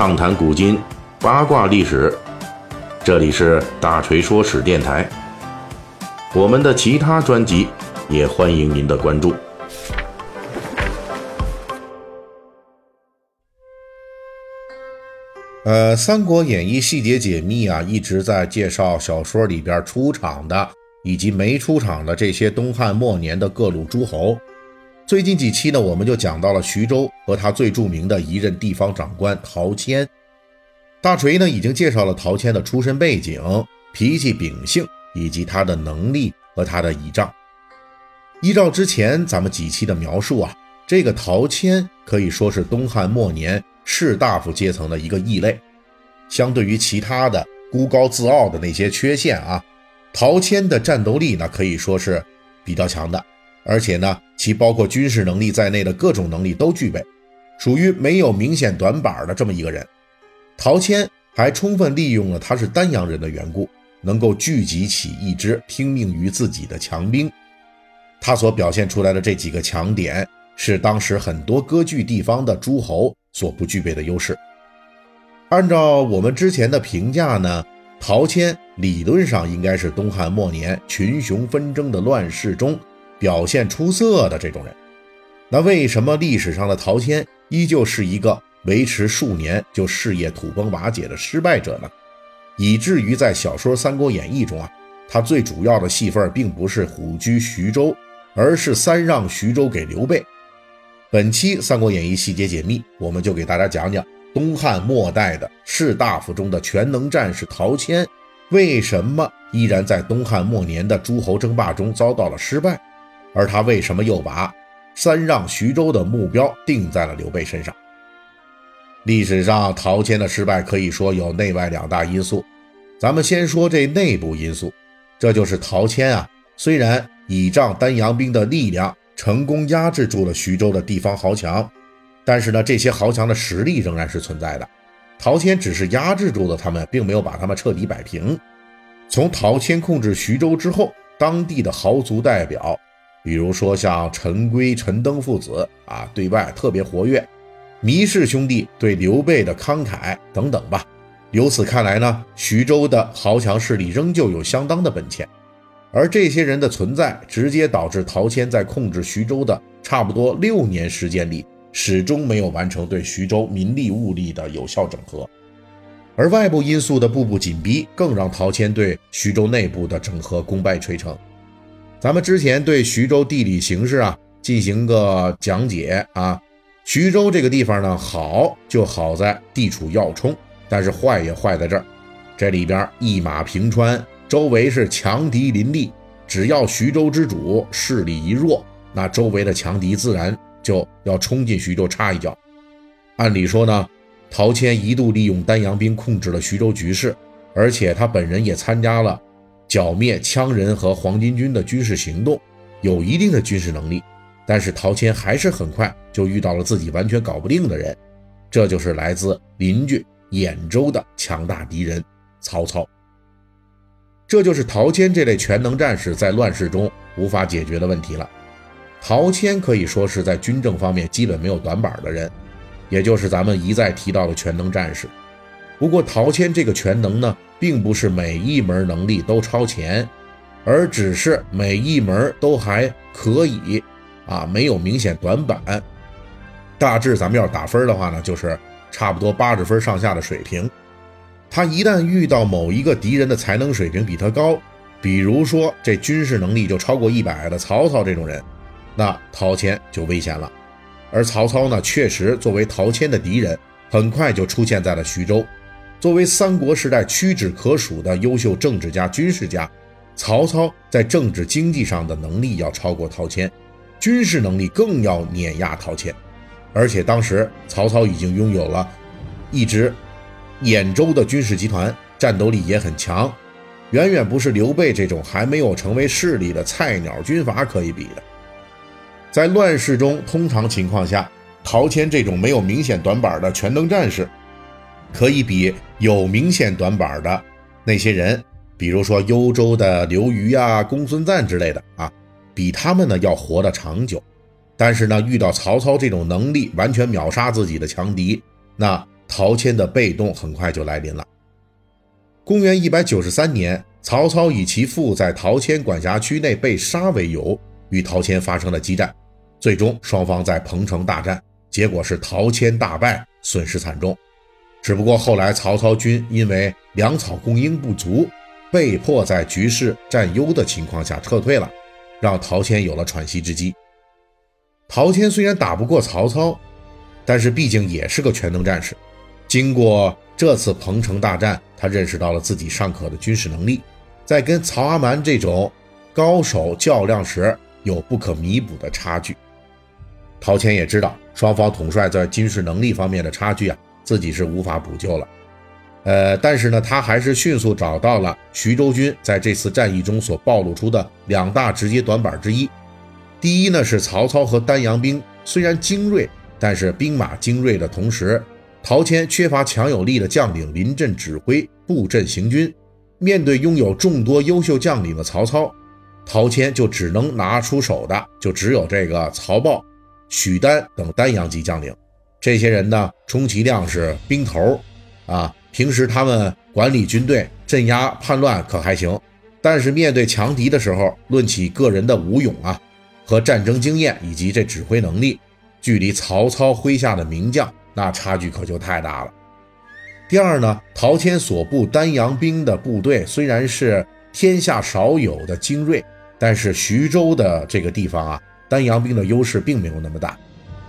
畅谈古今，八卦历史。这里是大锤说史电台。我们的其他专辑也欢迎您的关注。呃，《三国演义》细节解密啊，一直在介绍小说里边出场的以及没出场的这些东汉末年的各路诸侯。最近几期呢，我们就讲到了徐州和他最著名的一任地方长官陶谦。大锤呢已经介绍了陶谦的出身背景、脾气秉性以及他的能力和他的倚仗。依照之前咱们几期的描述啊，这个陶谦可以说是东汉末年。士大夫阶层的一个异类，相对于其他的孤高自傲的那些缺陷啊，陶谦的战斗力呢可以说是比较强的，而且呢，其包括军事能力在内的各种能力都具备，属于没有明显短板的这么一个人。陶谦还充分利用了他是丹阳人的缘故，能够聚集起一支听命于自己的强兵。他所表现出来的这几个强点，是当时很多割据地方的诸侯。所不具备的优势。按照我们之前的评价呢，陶谦理论上应该是东汉末年群雄纷争的乱世中表现出色的这种人。那为什么历史上的陶谦依旧是一个维持数年就事业土崩瓦解的失败者呢？以至于在小说《三国演义》中啊，他最主要的戏份并不是虎踞徐州，而是三让徐州给刘备。本期《三国演义》细节解密，我们就给大家讲讲东汉末代的士大夫中的全能战士陶谦，为什么依然在东汉末年的诸侯争霸中遭到了失败，而他为什么又把三让徐州的目标定在了刘备身上？历史上陶谦的失败可以说有内外两大因素，咱们先说这内部因素，这就是陶谦啊，虽然倚仗丹阳兵的力量。成功压制住了徐州的地方豪强，但是呢，这些豪强的实力仍然是存在的。陶谦只是压制住了他们，并没有把他们彻底摆平。从陶谦控制徐州之后，当地的豪族代表，比如说像陈规、陈登父子啊，对外特别活跃；糜氏兄弟对刘备的慷慨等等吧。由此看来呢，徐州的豪强势力仍旧有相当的本钱。而这些人的存在，直接导致陶谦在控制徐州的差不多六年时间里，始终没有完成对徐州民力物力的有效整合。而外部因素的步步紧逼，更让陶谦对徐州内部的整合功败垂成。咱们之前对徐州地理形势啊进行个讲解啊，徐州这个地方呢，好就好在地处要冲，但是坏也坏在这儿，这里边一马平川。周围是强敌林立，只要徐州之主势力一弱，那周围的强敌自然就要冲进徐州插一脚。按理说呢，陶谦一度利用丹阳兵控制了徐州局势，而且他本人也参加了剿灭羌人和黄巾军的军事行动，有一定的军事能力。但是陶谦还是很快就遇到了自己完全搞不定的人，这就是来自邻居兖州的强大敌人曹操。这就是陶谦这类全能战士在乱世中无法解决的问题了。陶谦可以说是在军政方面基本没有短板的人，也就是咱们一再提到的全能战士。不过，陶谦这个全能呢，并不是每一门能力都超前，而只是每一门都还可以啊，没有明显短板。大致咱们要打分的话呢，就是差不多八十分上下的水平。他一旦遇到某一个敌人的才能水平比他高，比如说这军事能力就超过一百的曹操这种人，那陶谦就危险了。而曹操呢，确实作为陶谦的敌人，很快就出现在了徐州。作为三国时代屈指可数的优秀政治家、军事家，曹操在政治经济上的能力要超过陶谦，军事能力更要碾压陶谦。而且当时曹操已经拥有了一支。兖州的军事集团战斗力也很强，远远不是刘备这种还没有成为势力的菜鸟军阀可以比的。在乱世中，通常情况下，陶谦这种没有明显短板的全能战士，可以比有明显短板的那些人，比如说幽州的刘虞啊、公孙瓒之类的啊，比他们呢要活得长久。但是呢，遇到曹操这种能力完全秒杀自己的强敌，那。陶谦的被动很快就来临了。公元一百九十三年，曹操以其父在陶谦管辖区内被杀为由，与陶谦发生了激战，最终双方在彭城大战，结果是陶谦大败，损失惨重。只不过后来曹操军因为粮草供应不足，被迫在局势占优的情况下撤退了，让陶谦有了喘息之机。陶谦虽然打不过曹操，但是毕竟也是个全能战士。经过这次彭城大战，他认识到了自己尚可的军事能力，在跟曹阿瞒这种高手较量时有不可弥补的差距。陶谦也知道双方统帅在军事能力方面的差距啊，自己是无法补救了。呃，但是呢，他还是迅速找到了徐州军在这次战役中所暴露出的两大直接短板之一。第一呢，是曹操和丹阳兵虽然精锐，但是兵马精锐的同时，陶谦缺乏强有力的将领临阵指挥、布阵行军。面对拥有众多优秀将领的曹操，陶谦就只能拿出手的就只有这个曹豹、许丹等丹阳级将领。这些人呢，充其量是兵头啊，平时他们管理军队、镇压叛乱可还行，但是面对强敌的时候，论起个人的武勇啊。和战争经验以及这指挥能力，距离曹操麾下的名将那差距可就太大了。第二呢，陶谦所部丹阳兵的部队虽然是天下少有的精锐，但是徐州的这个地方啊，丹阳兵的优势并没有那么大。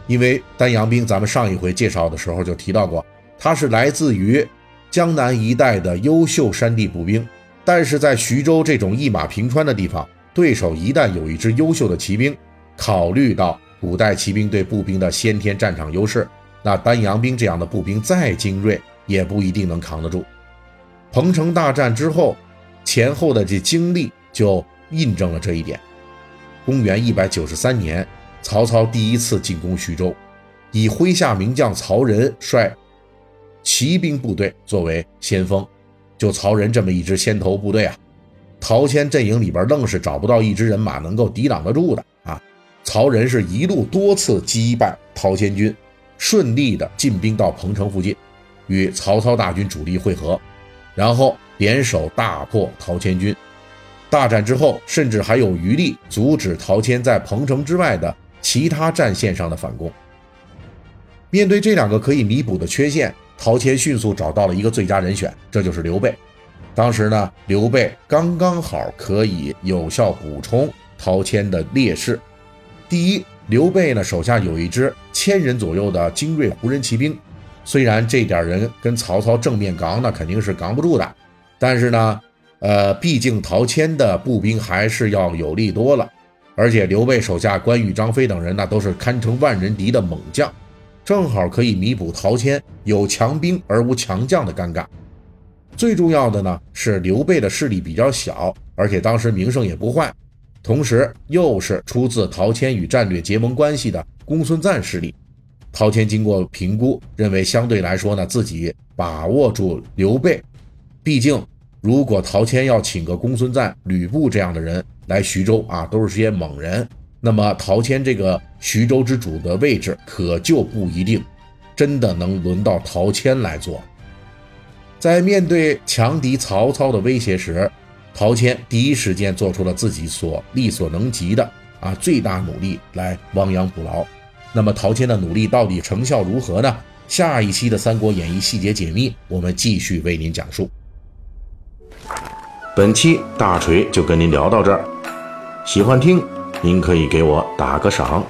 因为丹阳兵，咱们上一回介绍的时候就提到过，他是来自于江南一带的优秀山地步兵，但是在徐州这种一马平川的地方。对手一旦有一支优秀的骑兵，考虑到古代骑兵对步兵的先天战场优势，那丹阳兵这样的步兵再精锐，也不一定能扛得住。彭城大战之后，前后的这经历就印证了这一点。公元一百九十三年，曹操第一次进攻徐州，以麾下名将曹仁率骑兵部队作为先锋，就曹仁这么一支先头部队啊。陶谦阵营里边愣是找不到一支人马能够抵挡得住的啊！曹仁是一路多次击败陶谦军，顺利的进兵到彭城附近，与曹操大军主力会合，然后联手大破陶谦军。大战之后，甚至还有余力阻止陶谦在彭城之外的其他战线上的反攻。面对这两个可以弥补的缺陷，陶谦迅速找到了一个最佳人选，这就是刘备。当时呢，刘备刚刚好可以有效补充陶谦的劣势。第一，刘备呢手下有一支千人左右的精锐胡人骑兵，虽然这点人跟曹操正面刚那肯定是刚不住的，但是呢，呃，毕竟陶谦的步兵还是要有力多了。而且刘备手下关羽、张飞等人那都是堪称万人敌的猛将，正好可以弥补陶谦有强兵而无强将的尴尬。最重要的呢是刘备的势力比较小，而且当时名声也不坏，同时又是出自陶谦与战略结盟关系的公孙瓒势力。陶谦经过评估，认为相对来说呢，自己把握住刘备。毕竟，如果陶谦要请个公孙瓒、吕布这样的人来徐州啊，都是些猛人，那么陶谦这个徐州之主的位置可就不一定真的能轮到陶谦来做。在面对强敌曹操的威胁时，陶谦第一时间做出了自己所力所能及的啊最大努力来亡羊补牢。那么陶谦的努力到底成效如何呢？下一期的《三国演义》细节解密，我们继续为您讲述。本期大锤就跟您聊到这儿，喜欢听您可以给我打个赏。